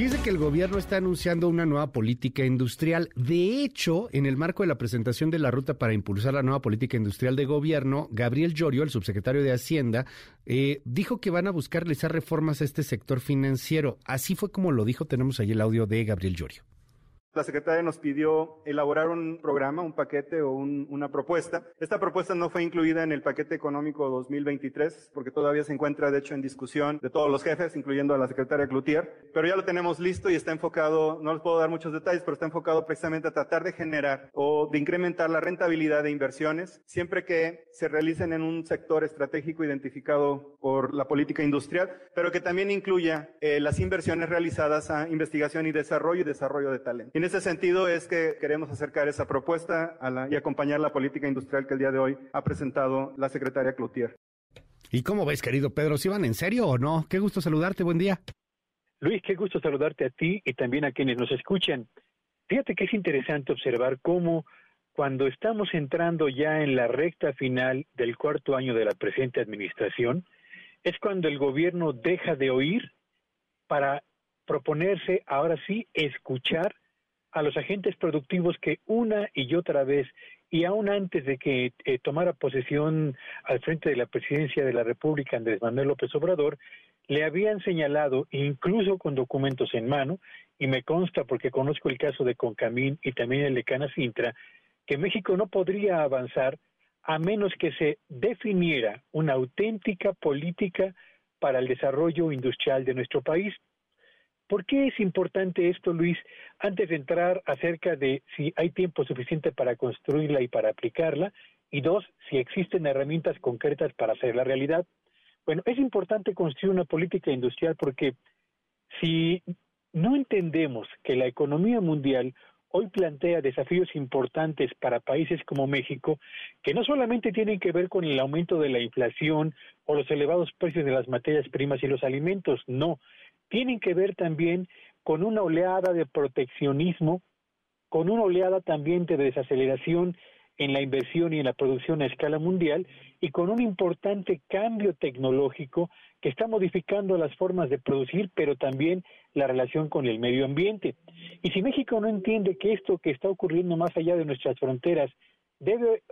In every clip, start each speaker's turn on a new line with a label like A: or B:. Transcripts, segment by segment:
A: Dice que el gobierno está anunciando una nueva política industrial. De hecho, en el marco de la presentación de la ruta para impulsar la nueva política industrial de gobierno, Gabriel Llorio, el subsecretario de Hacienda, eh, dijo que van a buscar realizar reformas a este sector financiero. Así fue como lo dijo. Tenemos ahí el audio de Gabriel Llorio.
B: La secretaria nos pidió elaborar un programa, un paquete o una propuesta. Esta propuesta no fue incluida en el paquete económico 2023 porque todavía se encuentra, de hecho, en discusión de todos los jefes, incluyendo a la secretaria Cloutier. Pero ya lo tenemos listo y está enfocado, no les puedo dar muchos detalles, pero está enfocado precisamente a tratar de generar o de incrementar la rentabilidad de inversiones siempre que se realicen en un sector estratégico identificado por la política industrial, pero que también incluya eh, las inversiones realizadas a investigación y desarrollo y desarrollo de talento. En ese sentido es que queremos acercar esa propuesta y acompañar la política industrial que el día de hoy ha presentado la secretaria Cloutier.
A: ¿Y cómo ves, querido Pedro? ¿Si van en serio o no? Qué gusto saludarte, buen día.
C: Luis, qué gusto saludarte a ti y también a quienes nos escuchan. Fíjate que es interesante observar cómo cuando estamos entrando ya en la recta final del cuarto año de la presente administración, es cuando el gobierno deja de oír para proponerse ahora sí escuchar a los agentes productivos que una y otra vez, y aún antes de que eh, tomara posesión al frente de la presidencia de la República Andrés Manuel López Obrador, le habían señalado, incluso con documentos en mano, y me consta porque conozco el caso de Concamín y también el de Canacintra, que México no podría avanzar a menos que se definiera una auténtica política para el desarrollo industrial de nuestro país. ¿Por qué es importante esto, Luis? Antes de entrar acerca de si hay tiempo suficiente para construirla y para aplicarla, y dos, si existen herramientas concretas para hacerla realidad. Bueno, es importante construir una política industrial porque si no entendemos que la economía mundial hoy plantea desafíos importantes para países como México, que no solamente tienen que ver con el aumento de la inflación o los elevados precios de las materias primas y los alimentos, no, tienen que ver también con una oleada de proteccionismo, con una oleada también de desaceleración en la inversión y en la producción a escala mundial y con un importante cambio tecnológico que está modificando las formas de producir, pero también la relación con el medio ambiente. Y si México no entiende que esto que está ocurriendo más allá de nuestras fronteras debe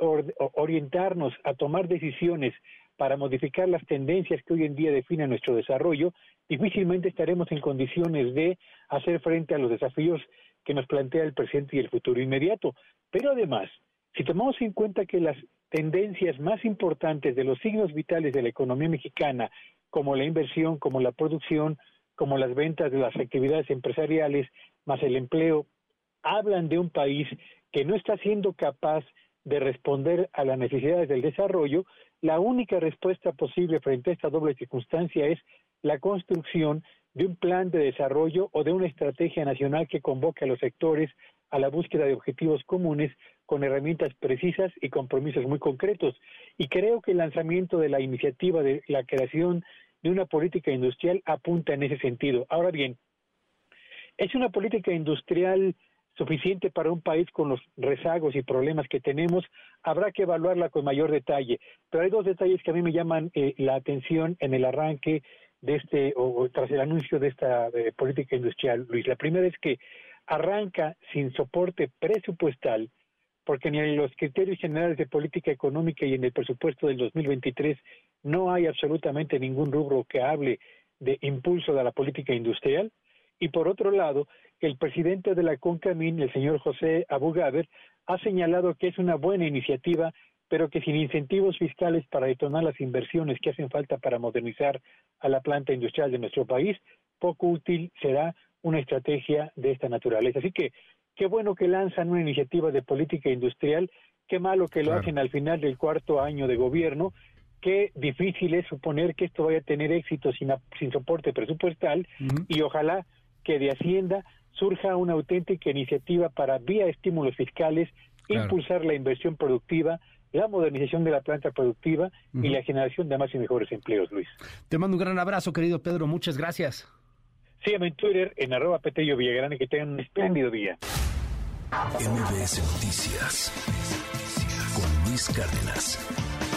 C: orientarnos a tomar decisiones para modificar las tendencias que hoy en día definen nuestro desarrollo, difícilmente estaremos en condiciones de hacer frente a los desafíos que nos plantea el presente y el futuro inmediato. Pero además, si tomamos en cuenta que las tendencias más importantes de los signos vitales de la economía mexicana, como la inversión, como la producción, como las ventas de las actividades empresariales, más el empleo, hablan de un país que no está siendo capaz de responder a las necesidades del desarrollo, la única respuesta posible frente a esta doble circunstancia es la construcción de un plan de desarrollo o de una estrategia nacional que convoque a los sectores a la búsqueda de objetivos comunes con herramientas precisas y compromisos muy concretos. Y creo que el lanzamiento de la iniciativa de la creación de una política industrial apunta en ese sentido. Ahora bien, es una política industrial suficiente para un país con los rezagos y problemas que tenemos, habrá que evaluarla con mayor detalle. Pero hay dos detalles que a mí me llaman eh, la atención en el arranque de este, o, tras el anuncio de esta política industrial, Luis. La primera es que arranca sin soporte presupuestal, porque ni en los criterios generales de política económica y en el presupuesto del 2023 no hay absolutamente ningún rubro que hable de impulso de la política industrial. Y por otro lado, el presidente de la CONCAMIN, el señor José Abugaber, ha señalado que es una buena iniciativa, pero que sin incentivos fiscales para detonar las inversiones que hacen falta para modernizar a la planta industrial de nuestro país, poco útil será una estrategia de esta naturaleza. Así que qué bueno que lanzan una iniciativa de política industrial, qué malo que lo hacen al final del cuarto año de gobierno, qué difícil es suponer que esto vaya a tener éxito sin, sin soporte presupuestal y ojalá que de Hacienda surja una auténtica iniciativa para, vía estímulos fiscales, impulsar la inversión productiva, la modernización de la planta productiva y la generación de más y mejores empleos, Luis.
A: Te mando un gran abrazo, querido Pedro. Muchas gracias.
C: Síganme en Twitter en arroba Petello Villagrán y que tengan un espléndido día.
A: MBS Noticias con Luis Cárdenas.